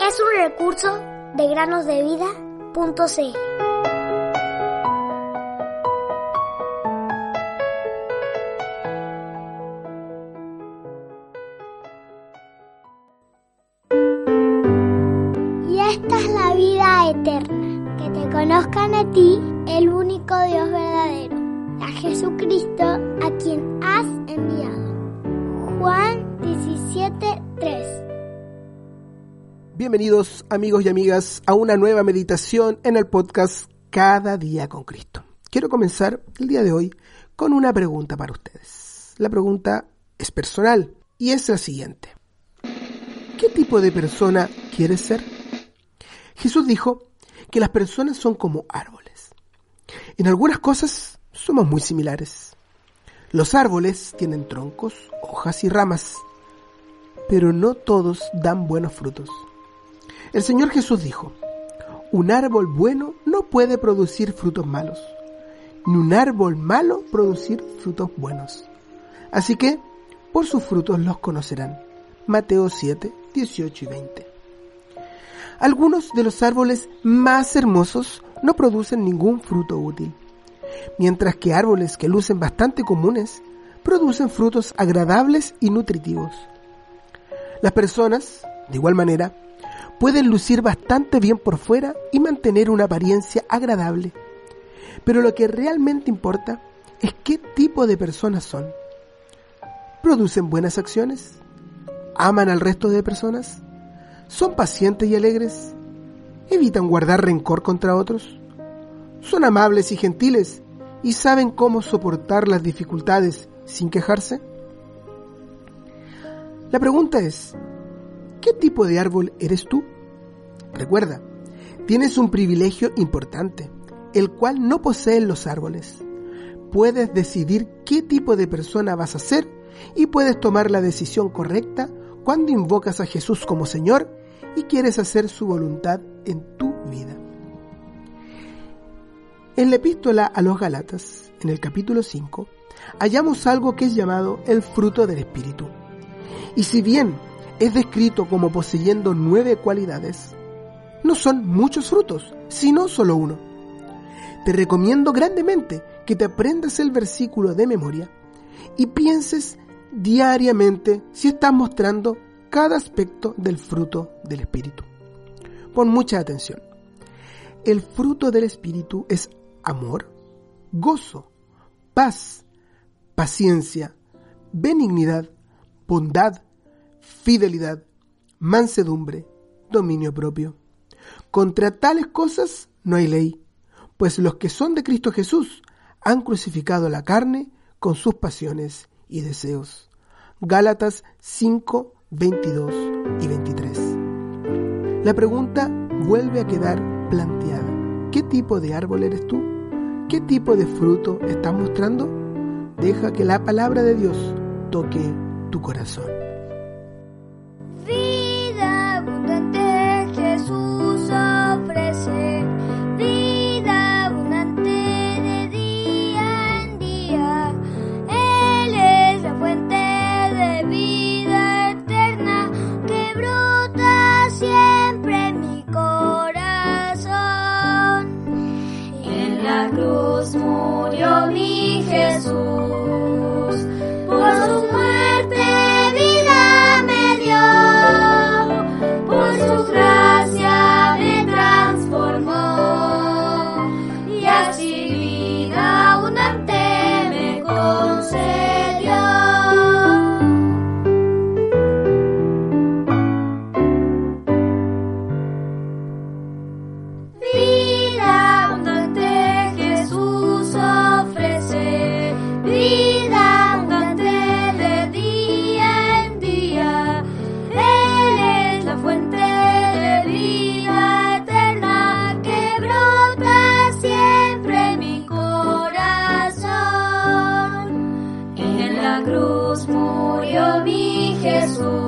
Es un recurso de granosdevida.cl. Eterna, que te conozcan a ti, el único Dios verdadero, a Jesucristo, Bienvenidos amigos y amigas a una nueva meditación en el podcast Cada día con Cristo. Quiero comenzar el día de hoy con una pregunta para ustedes. La pregunta es personal y es la siguiente. ¿Qué tipo de persona quieres ser? Jesús dijo que las personas son como árboles. En algunas cosas somos muy similares. Los árboles tienen troncos, hojas y ramas, pero no todos dan buenos frutos. El Señor Jesús dijo, un árbol bueno no puede producir frutos malos, ni un árbol malo producir frutos buenos. Así que, por sus frutos los conocerán. Mateo 7, 18 y 20. Algunos de los árboles más hermosos no producen ningún fruto útil, mientras que árboles que lucen bastante comunes producen frutos agradables y nutritivos. Las personas, de igual manera, pueden lucir bastante bien por fuera y mantener una apariencia agradable. Pero lo que realmente importa es qué tipo de personas son. ¿Producen buenas acciones? ¿Aman al resto de personas? ¿Son pacientes y alegres? ¿Evitan guardar rencor contra otros? ¿Son amables y gentiles y saben cómo soportar las dificultades sin quejarse? La pregunta es, ¿qué tipo de árbol eres tú? Recuerda, tienes un privilegio importante, el cual no poseen los árboles. Puedes decidir qué tipo de persona vas a ser y puedes tomar la decisión correcta cuando invocas a Jesús como Señor y quieres hacer su voluntad en tu vida. En la epístola a los Galatas, en el capítulo 5, hallamos algo que es llamado el fruto del Espíritu. Y si bien es descrito como poseyendo nueve cualidades, no son muchos frutos, sino solo uno. Te recomiendo grandemente que te aprendas el versículo de memoria y pienses diariamente si estás mostrando cada aspecto del fruto del Espíritu. Pon mucha atención. El fruto del Espíritu es amor, gozo, paz, paciencia, benignidad, bondad, fidelidad, mansedumbre, dominio propio. Contra tales cosas no hay ley, pues los que son de Cristo Jesús han crucificado la carne con sus pasiones y deseos. Gálatas 5, 22 y 23. La pregunta vuelve a quedar planteada. ¿Qué tipo de árbol eres tú? ¿Qué tipo de fruto estás mostrando? Deja que la palabra de Dios toque tu corazón. Jesús.